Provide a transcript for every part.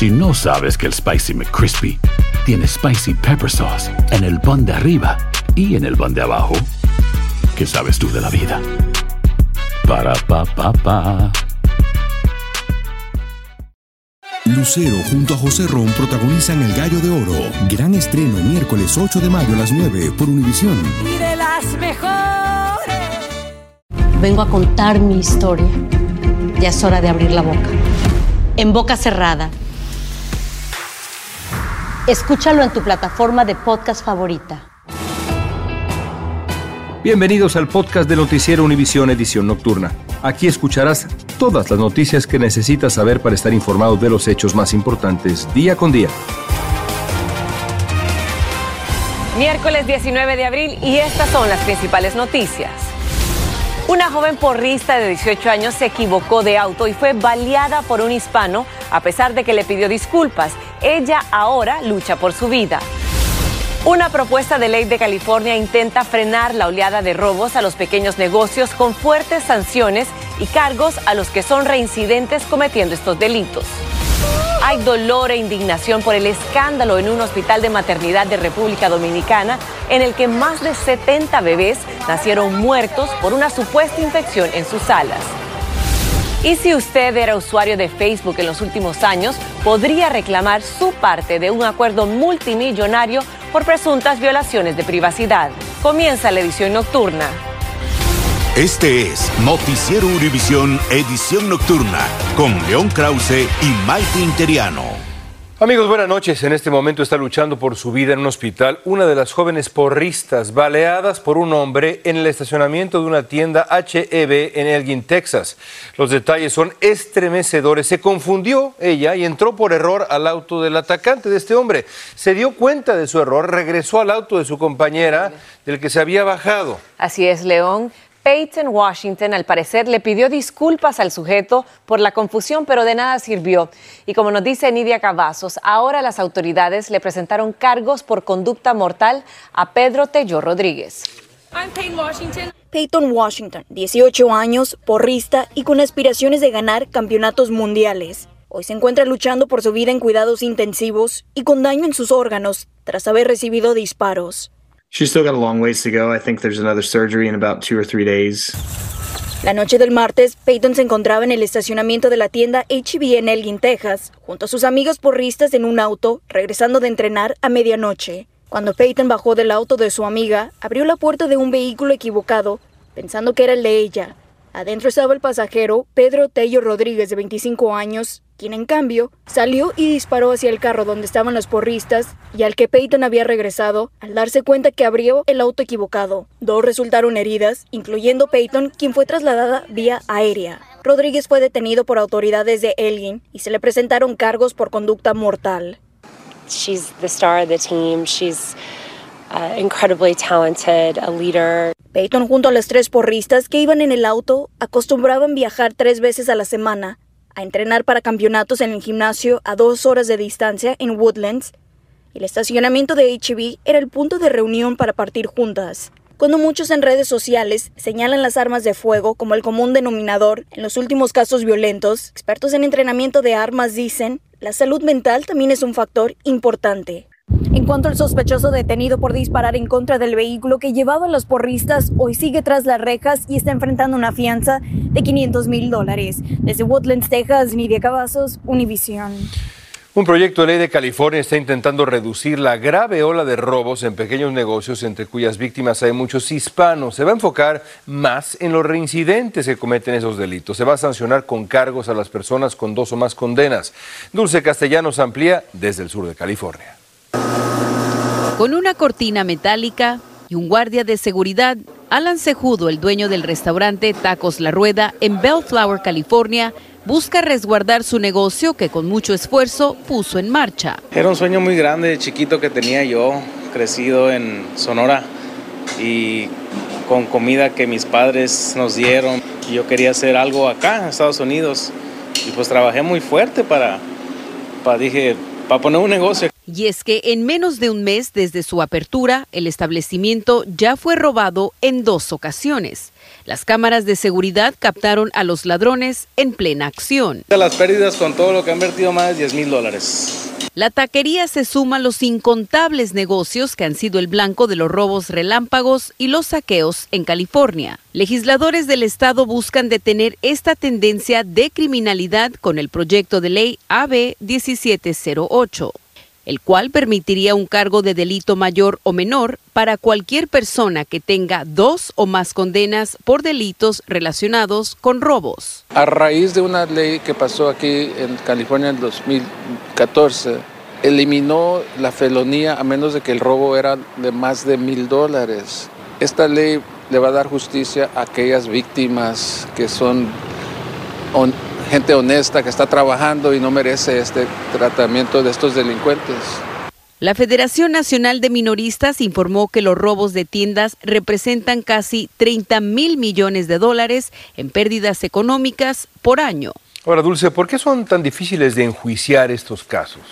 Si no sabes que el Spicy McCrispy tiene Spicy Pepper Sauce en el pan de arriba y en el pan de abajo, ¿qué sabes tú de la vida? Para, pa, pa, pa. Lucero junto a José Ron protagonizan El Gallo de Oro. Gran estreno miércoles 8 de mayo a las 9 por Univisión. Y de las mejores. Vengo a contar mi historia. Ya es hora de abrir la boca. En boca cerrada. Escúchalo en tu plataforma de podcast favorita. Bienvenidos al podcast de Noticiero Univisión Edición Nocturna. Aquí escucharás todas las noticias que necesitas saber para estar informado de los hechos más importantes día con día. Miércoles 19 de abril y estas son las principales noticias. Una joven porrista de 18 años se equivocó de auto y fue baleada por un hispano a pesar de que le pidió disculpas. Ella ahora lucha por su vida. Una propuesta de ley de California intenta frenar la oleada de robos a los pequeños negocios con fuertes sanciones y cargos a los que son reincidentes cometiendo estos delitos. Hay dolor e indignación por el escándalo en un hospital de maternidad de República Dominicana en el que más de 70 bebés nacieron muertos por una supuesta infección en sus alas. Y si usted era usuario de Facebook en los últimos años, podría reclamar su parte de un acuerdo multimillonario por presuntas violaciones de privacidad. Comienza la edición nocturna. Este es Noticiero Univisión Edición Nocturna con León Krause y Maite Interiano. Amigos, buenas noches. En este momento está luchando por su vida en un hospital una de las jóvenes porristas baleadas por un hombre en el estacionamiento de una tienda HEB en Elgin, Texas. Los detalles son estremecedores. Se confundió ella y entró por error al auto del atacante de este hombre. Se dio cuenta de su error, regresó al auto de su compañera del que se había bajado. Así es, León. Peyton Washington al parecer le pidió disculpas al sujeto por la confusión, pero de nada sirvió. Y como nos dice Nidia Cavazos, ahora las autoridades le presentaron cargos por conducta mortal a Pedro Tello Rodríguez. Washington. Peyton Washington, 18 años, porrista y con aspiraciones de ganar campeonatos mundiales. Hoy se encuentra luchando por su vida en cuidados intensivos y con daño en sus órganos tras haber recibido disparos. She's still got a long ways to go. I think there's another surgery in about two or three days. La noche del martes, Peyton se encontraba en el estacionamiento de la tienda HB en Elgin, Texas, junto a sus amigos porristas en un auto, regresando de entrenar a medianoche. Cuando Peyton bajó del auto de su amiga, abrió la puerta de un vehículo equivocado, pensando que era el de ella. Adentro estaba el pasajero, Pedro Tello Rodríguez, de 25 años, quien en cambio salió y disparó hacia el carro donde estaban los porristas y al que Peyton había regresado al darse cuenta que abrió el auto equivocado. Dos resultaron heridas, incluyendo Peyton, quien fue trasladada vía aérea. Rodríguez fue detenido por autoridades de Elgin y se le presentaron cargos por conducta mortal. She's the star of the team. She's uh, incredibly talented, a leader. Peyton junto a las tres porristas que iban en el auto acostumbraban viajar tres veces a la semana a entrenar para campeonatos en el gimnasio a dos horas de distancia en Woodlands. El estacionamiento de HB era el punto de reunión para partir juntas. Cuando muchos en redes sociales señalan las armas de fuego como el común denominador en los últimos casos violentos, expertos en entrenamiento de armas dicen, la salud mental también es un factor importante. En cuanto al sospechoso detenido por disparar en contra del vehículo que llevaba a los porristas, hoy sigue tras las rejas y está enfrentando una fianza de 500 mil dólares. Desde Woodlands, Texas, Nidia Cavazos, Univision. Un proyecto de ley de California está intentando reducir la grave ola de robos en pequeños negocios entre cuyas víctimas hay muchos hispanos. Se va a enfocar más en los reincidentes que cometen esos delitos. Se va a sancionar con cargos a las personas con dos o más condenas. Dulce Castellanos amplía desde el sur de California. Con una cortina metálica y un guardia de seguridad, Alan Cejudo, el dueño del restaurante Tacos La Rueda en Bellflower, California, busca resguardar su negocio que con mucho esfuerzo puso en marcha. Era un sueño muy grande, chiquito que tenía yo, crecido en Sonora y con comida que mis padres nos dieron. Yo quería hacer algo acá en Estados Unidos y pues trabajé muy fuerte para, para dije, para poner un negocio. Y es que en menos de un mes desde su apertura, el establecimiento ya fue robado en dos ocasiones. Las cámaras de seguridad captaron a los ladrones en plena acción. Las pérdidas con todo lo que han vertido más de 10 mil dólares. La taquería se suma a los incontables negocios que han sido el blanco de los robos relámpagos y los saqueos en California. Legisladores del estado buscan detener esta tendencia de criminalidad con el proyecto de ley AB 1708 el cual permitiría un cargo de delito mayor o menor para cualquier persona que tenga dos o más condenas por delitos relacionados con robos. A raíz de una ley que pasó aquí en California en 2014, eliminó la felonía a menos de que el robo era de más de mil dólares. Esta ley le va a dar justicia a aquellas víctimas que son gente honesta que está trabajando y no merece este tratamiento de estos delincuentes. La Federación Nacional de Minoristas informó que los robos de tiendas representan casi 30 mil millones de dólares en pérdidas económicas por año. Ahora, Dulce, ¿por qué son tan difíciles de enjuiciar estos casos?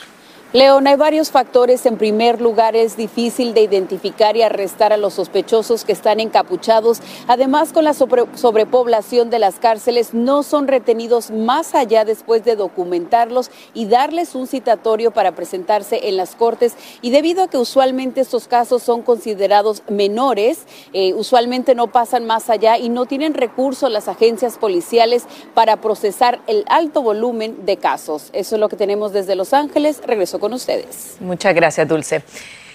León, hay varios factores. En primer lugar, es difícil de identificar y arrestar a los sospechosos que están encapuchados. Además, con la sobrepoblación de las cárceles, no son retenidos más allá después de documentarlos y darles un citatorio para presentarse en las cortes. Y debido a que usualmente estos casos son considerados menores, eh, usualmente no pasan más allá y no tienen recursos las agencias policiales para procesar el alto volumen de casos. Eso es lo que tenemos desde Los Ángeles. Regreso con ustedes. Muchas gracias, Dulce.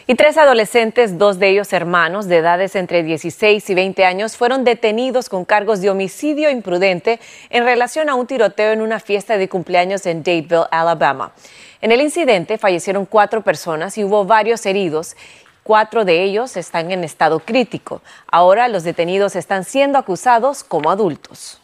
Y tres adolescentes, dos de ellos hermanos, de edades entre 16 y 20 años, fueron detenidos con cargos de homicidio imprudente en relación a un tiroteo en una fiesta de cumpleaños en Dadeville, Alabama. En el incidente fallecieron cuatro personas y hubo varios heridos. Cuatro de ellos están en estado crítico. Ahora los detenidos están siendo acusados como adultos.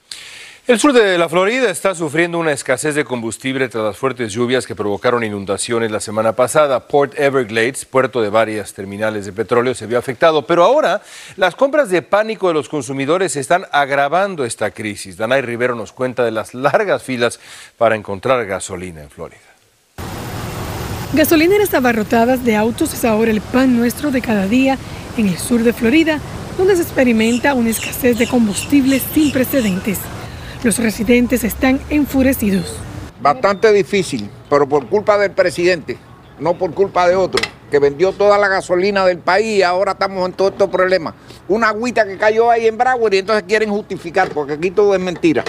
El sur de la Florida está sufriendo una escasez de combustible tras las fuertes lluvias que provocaron inundaciones la semana pasada. Port Everglades, puerto de varias terminales de petróleo, se vio afectado, pero ahora las compras de pánico de los consumidores están agravando esta crisis. Danay Rivero nos cuenta de las largas filas para encontrar gasolina en Florida. Gasolineras abarrotadas de autos es ahora el pan nuestro de cada día en el sur de Florida, donde se experimenta una escasez de combustible sin precedentes. Los residentes están enfurecidos. Bastante difícil, pero por culpa del presidente, no por culpa de otro, que vendió toda la gasolina del país y ahora estamos en todo estos problemas. Una agüita que cayó ahí en Broward y entonces quieren justificar, porque aquí todo es mentira.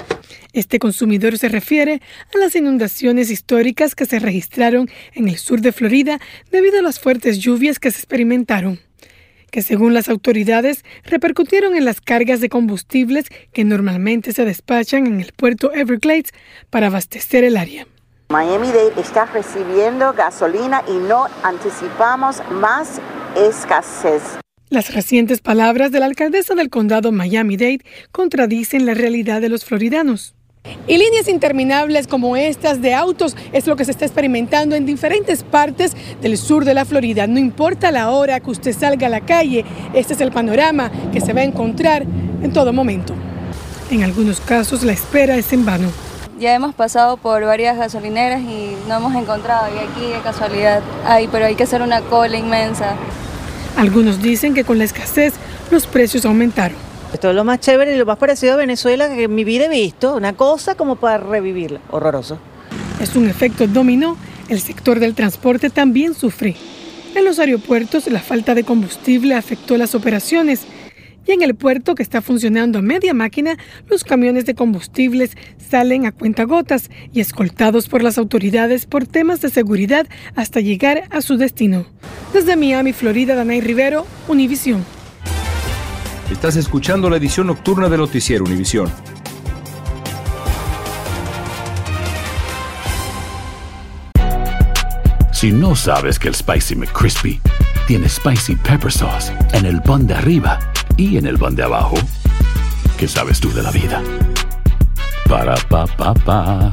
Este consumidor se refiere a las inundaciones históricas que se registraron en el sur de Florida debido a las fuertes lluvias que se experimentaron que según las autoridades repercutieron en las cargas de combustibles que normalmente se despachan en el puerto Everglades para abastecer el área. Miami-Dade está recibiendo gasolina y no anticipamos más escasez. Las recientes palabras de la alcaldesa del condado Miami-Dade contradicen la realidad de los floridanos. Y líneas interminables como estas de autos es lo que se está experimentando en diferentes partes del sur de la Florida. No importa la hora que usted salga a la calle, este es el panorama que se va a encontrar en todo momento. En algunos casos la espera es en vano. Ya hemos pasado por varias gasolineras y no hemos encontrado, y aquí de casualidad hay, pero hay que hacer una cola inmensa. Algunos dicen que con la escasez los precios aumentaron. Esto es lo más chévere y lo más parecido a Venezuela que en mi vida he visto. Una cosa como para revivirla. Horroroso. Es un efecto dominó. El sector del transporte también sufre. En los aeropuertos la falta de combustible afectó las operaciones. Y en el puerto que está funcionando a media máquina, los camiones de combustibles salen a cuentagotas y escoltados por las autoridades por temas de seguridad hasta llegar a su destino. Desde Miami, Florida, Danay Rivero, Univisión. Estás escuchando la edición nocturna de Noticiero Univisión. Si no sabes que el Spicy McCrispy tiene Spicy Pepper Sauce en el pan de arriba y en el pan de abajo, ¿qué sabes tú de la vida? Para, pa, pa, pa.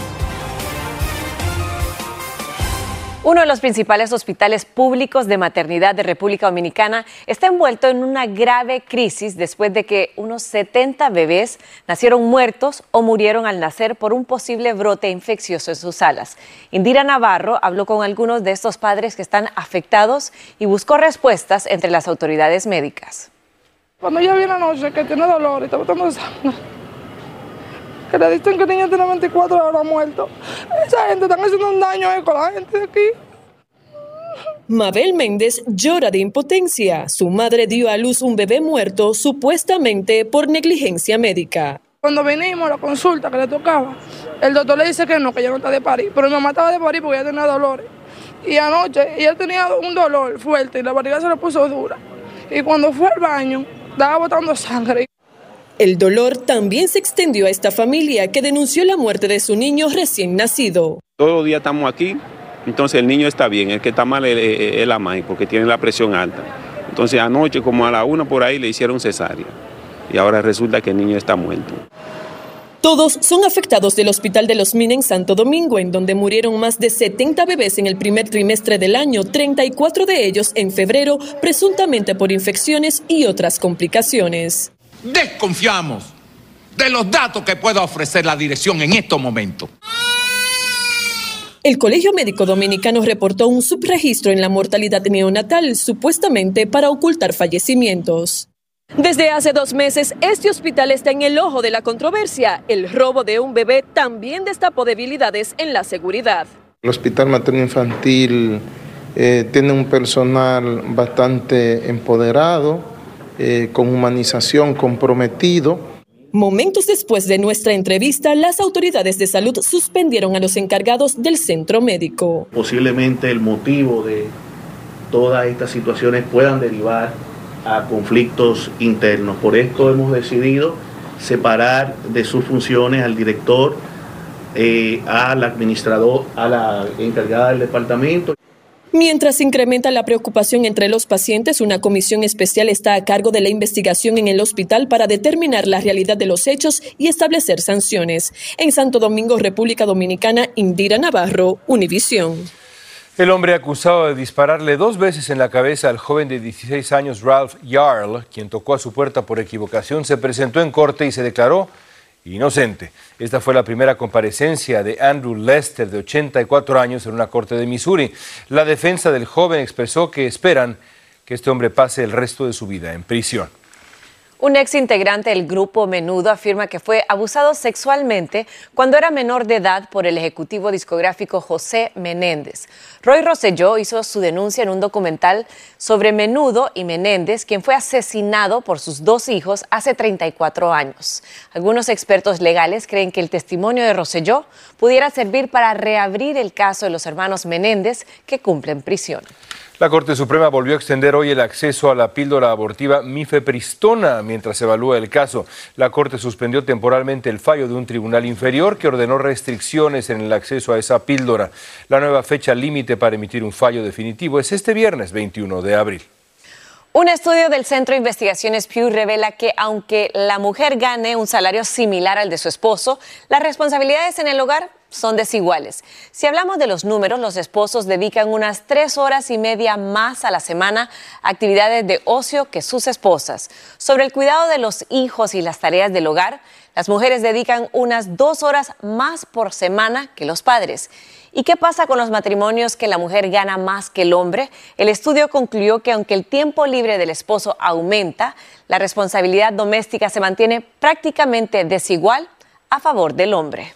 Uno de los principales hospitales públicos de maternidad de República Dominicana está envuelto en una grave crisis después de que unos 70 bebés nacieron muertos o murieron al nacer por un posible brote infeccioso en sus salas. Indira Navarro habló con algunos de estos padres que están afectados y buscó respuestas entre las autoridades médicas. Cuando yo vi la noche que tiene dolor y está botando sangre, que le dicen que el niño tiene 24 horas muerto. Esa gente está haciendo un daño con la gente de aquí. Mabel Méndez llora de impotencia. Su madre dio a luz un bebé muerto supuestamente por negligencia médica. Cuando venimos a la consulta que le tocaba, el doctor le dice que no, que ella no está de parir, pero mi mamá estaba de parir porque ella tenía dolores. Y anoche ella tenía un dolor fuerte y la barriga se le puso dura. Y cuando fue al baño, estaba botando sangre. El dolor también se extendió a esta familia que denunció la muerte de su niño recién nacido. Todos los días estamos aquí, entonces el niño está bien, el que está mal es, la madre porque tiene la presión alta. Entonces anoche como a la una por ahí le hicieron cesárea y ahora resulta que el niño está muerto. Todos son afectados del Hospital de los Mines en Santo Domingo, en donde murieron más de 70 bebés en el primer trimestre del año, 34 de ellos en febrero, presuntamente por infecciones y otras complicaciones desconfiamos de los datos que pueda ofrecer la dirección en estos momentos. El Colegio Médico Dominicano reportó un subregistro en la mortalidad neonatal, supuestamente para ocultar fallecimientos. Desde hace dos meses, este hospital está en el ojo de la controversia. El robo de un bebé también destapó debilidades en la seguridad. El Hospital Materno Infantil eh, tiene un personal bastante empoderado, eh, con humanización comprometido. Momentos después de nuestra entrevista, las autoridades de salud suspendieron a los encargados del centro médico. Posiblemente el motivo de todas estas situaciones puedan derivar a conflictos internos. Por esto hemos decidido separar de sus funciones al director, eh, al administrador, a la encargada del departamento. Mientras incrementa la preocupación entre los pacientes, una comisión especial está a cargo de la investigación en el hospital para determinar la realidad de los hechos y establecer sanciones. En Santo Domingo, República Dominicana, Indira Navarro, Univisión. El hombre acusado de dispararle dos veces en la cabeza al joven de 16 años Ralph Jarl, quien tocó a su puerta por equivocación, se presentó en corte y se declaró inocente. Esta fue la primera comparecencia de Andrew Lester, de 84 años, en una corte de Missouri. La defensa del joven expresó que esperan que este hombre pase el resto de su vida en prisión. Un ex integrante del grupo Menudo afirma que fue abusado sexualmente cuando era menor de edad por el ejecutivo discográfico José Menéndez. Roy Rosselló hizo su denuncia en un documental sobre Menudo y Menéndez, quien fue asesinado por sus dos hijos hace 34 años. Algunos expertos legales creen que el testimonio de Rosselló pudiera servir para reabrir el caso de los hermanos Menéndez que cumplen prisión. La Corte Suprema volvió a extender hoy el acceso a la píldora abortiva mifepristona mientras se evalúa el caso. La Corte suspendió temporalmente el fallo de un tribunal inferior que ordenó restricciones en el acceso a esa píldora. La nueva fecha límite para emitir un fallo definitivo es este viernes 21 de abril. Un estudio del Centro de Investigaciones Pew revela que aunque la mujer gane un salario similar al de su esposo, las responsabilidades en el hogar son desiguales. Si hablamos de los números, los esposos dedican unas tres horas y media más a la semana a actividades de ocio que sus esposas. Sobre el cuidado de los hijos y las tareas del hogar, las mujeres dedican unas dos horas más por semana que los padres. ¿Y qué pasa con los matrimonios que la mujer gana más que el hombre? El estudio concluyó que aunque el tiempo libre del esposo aumenta, la responsabilidad doméstica se mantiene prácticamente desigual a favor del hombre.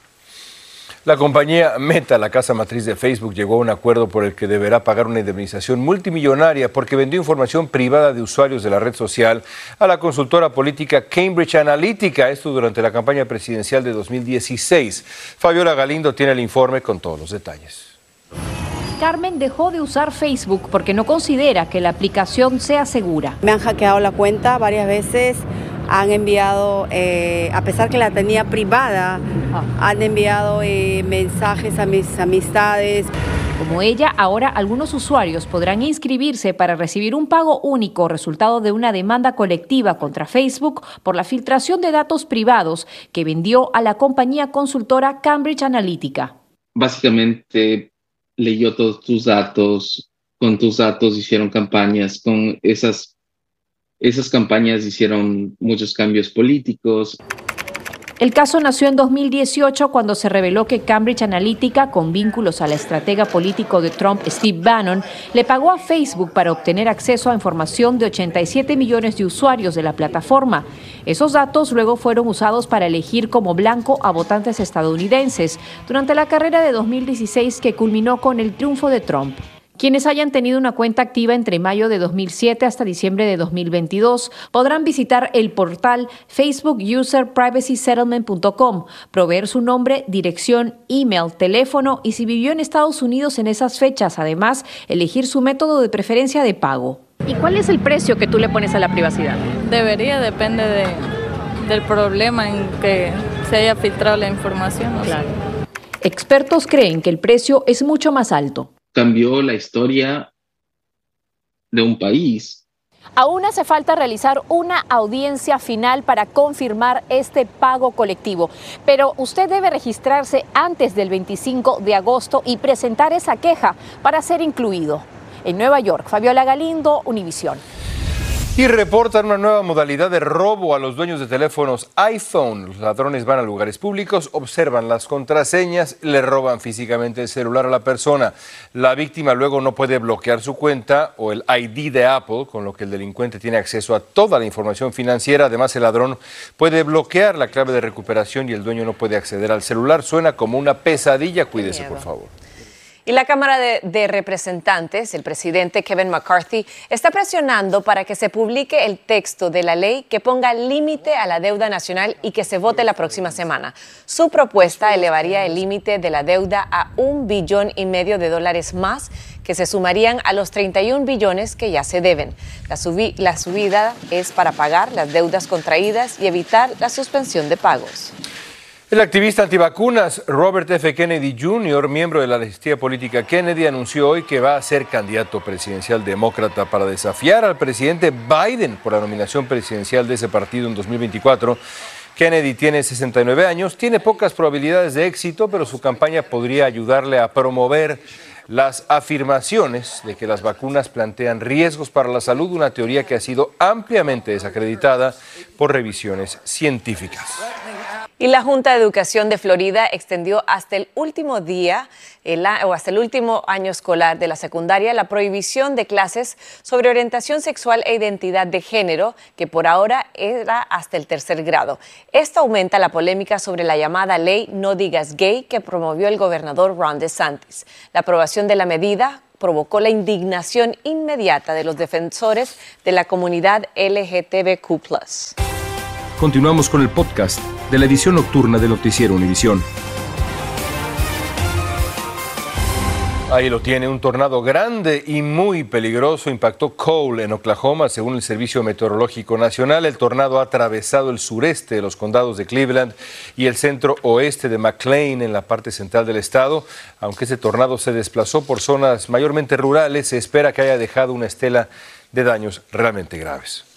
La compañía Meta, la casa matriz de Facebook, llegó a un acuerdo por el que deberá pagar una indemnización multimillonaria porque vendió información privada de usuarios de la red social a la consultora política Cambridge Analytica, esto durante la campaña presidencial de 2016. Fabiola Galindo tiene el informe con todos los detalles. Carmen dejó de usar Facebook porque no considera que la aplicación sea segura. Me han hackeado la cuenta varias veces han enviado, eh, a pesar que la tenía privada, han enviado eh, mensajes a mis amistades. Como ella, ahora algunos usuarios podrán inscribirse para recibir un pago único resultado de una demanda colectiva contra Facebook por la filtración de datos privados que vendió a la compañía consultora Cambridge Analytica. Básicamente leyó todos tus datos, con tus datos hicieron campañas, con esas, esas campañas hicieron muchos cambios políticos. El caso nació en 2018 cuando se reveló que Cambridge Analytica, con vínculos al estratega político de Trump, Steve Bannon, le pagó a Facebook para obtener acceso a información de 87 millones de usuarios de la plataforma. Esos datos luego fueron usados para elegir como blanco a votantes estadounidenses durante la carrera de 2016 que culminó con el triunfo de Trump. Quienes hayan tenido una cuenta activa entre mayo de 2007 hasta diciembre de 2022 podrán visitar el portal facebookuserprivacysettlement.com, proveer su nombre, dirección, email, teléfono y si vivió en Estados Unidos en esas fechas, además, elegir su método de preferencia de pago. ¿Y cuál es el precio que tú le pones a la privacidad? Debería, depende de, del problema en que se haya filtrado la información. Expertos creen que el precio es mucho más alto cambió la historia de un país. Aún hace falta realizar una audiencia final para confirmar este pago colectivo, pero usted debe registrarse antes del 25 de agosto y presentar esa queja para ser incluido. En Nueva York, Fabiola Galindo, Univisión. Y reportan una nueva modalidad de robo a los dueños de teléfonos iPhone. Los ladrones van a lugares públicos, observan las contraseñas, le roban físicamente el celular a la persona. La víctima luego no puede bloquear su cuenta o el ID de Apple, con lo que el delincuente tiene acceso a toda la información financiera. Además, el ladrón puede bloquear la clave de recuperación y el dueño no puede acceder al celular. Suena como una pesadilla. Cuídese, por favor. Y la Cámara de, Representantes, el presidente Kevin McCarthy, está presionando para que se publique el texto de la ley que ponga límite a la deuda nacional y que se vote la próxima semana. Su propuesta elevaría el límite de la deuda a un billón y medio de dólares más que se sumarían a los 31 billones que ya se deben. La, la subida es para pagar las deudas contraídas y evitar la suspensión de pagos. El activista antivacunas Robert F. Kennedy Jr., miembro de la legislativa política Kennedy, anunció hoy que va a ser candidato presidencial demócrata para desafiar al presidente Biden por la nominación presidencial de ese partido en 2024. Kennedy tiene 69 años, tiene pocas probabilidades de éxito, pero su campaña podría ayudarle a promover las afirmaciones de que las vacunas plantean riesgos para la salud, una teoría que ha sido ampliamente desacreditada por revisiones científicas. Y la Junta de Educación de Florida extendió hasta el último día o hasta el último año escolar de la secundaria la prohibición de clases sobre orientación sexual e identidad de género, que por ahora era hasta el tercer grado. Esto aumenta la polémica sobre la llamada ley No digas gay que promovió el gobernador Ron DeSantis. La de la medida provocó la indignación inmediata de los defensores de la comunidad LGTBQ. Continuamos con el podcast de la edición nocturna de Noticiero Univisión. Ahí lo tiene, un tornado grande y muy peligroso impactó Cole en Oklahoma, según el Servicio Meteorológico Nacional. El tornado ha atravesado el sureste de los condados de Cleveland y el centro oeste de McLean en la parte central del estado. Aunque ese tornado se desplazó por zonas mayormente rurales, se espera que haya dejado una estela de daños realmente graves.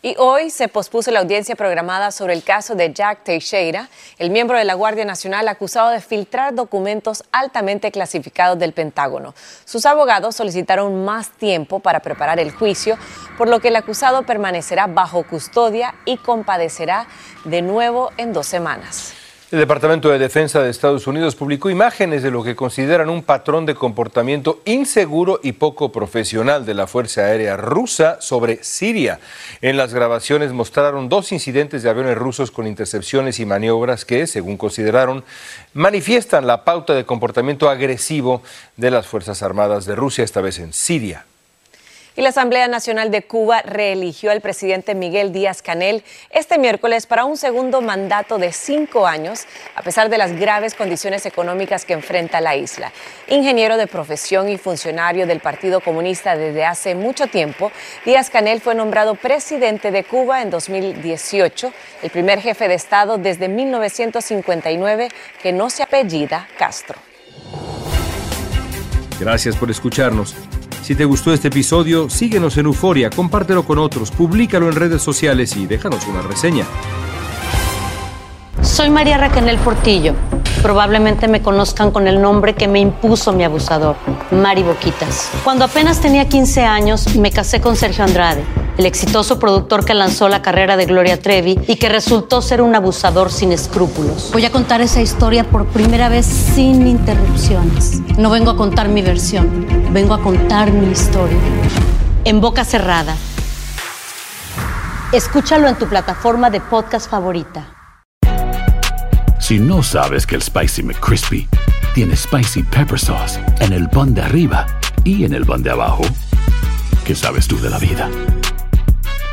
Y hoy se pospuso la audiencia programada sobre el caso de Jack Teixeira, el miembro de la Guardia Nacional acusado de filtrar documentos altamente clasificados del Pentágono. Sus abogados solicitaron más tiempo para preparar el juicio, por lo que el acusado permanecerá bajo custodia y compadecerá de nuevo en dos semanas. El Departamento de Defensa de Estados Unidos publicó imágenes de lo que consideran un patrón de comportamiento inseguro y poco profesional de la Fuerza Aérea rusa sobre Siria. En las grabaciones mostraron dos incidentes de aviones rusos con intercepciones y maniobras que, según consideraron, manifiestan la pauta de comportamiento agresivo de las Fuerzas Armadas de Rusia, esta vez en Siria. Y la Asamblea Nacional de Cuba reeligió al presidente Miguel Díaz Canel este miércoles para un segundo mandato de cinco años, a pesar de las graves condiciones económicas que enfrenta la isla. Ingeniero de profesión y funcionario del Partido Comunista desde hace mucho tiempo, Díaz Canel fue nombrado presidente de Cuba en 2018, el primer jefe de Estado desde 1959 que no se apellida Castro. Gracias por escucharnos. Si te gustó este episodio, síguenos en Euforia, compártelo con otros, públicalo en redes sociales y déjanos una reseña. Soy María Raquel Portillo Probablemente me conozcan con el nombre que me impuso mi abusador, Mari Boquitas. Cuando apenas tenía 15 años, me casé con Sergio Andrade, el exitoso productor que lanzó la carrera de Gloria Trevi y que resultó ser un abusador sin escrúpulos. Voy a contar esa historia por primera vez sin interrupciones. No vengo a contar mi versión, vengo a contar mi historia. En boca cerrada. Escúchalo en tu plataforma de podcast favorita. Si no sabes que el Spicy McCrispy tiene Spicy Pepper Sauce en el pan de arriba y en el pan de abajo, ¿qué sabes tú de la vida?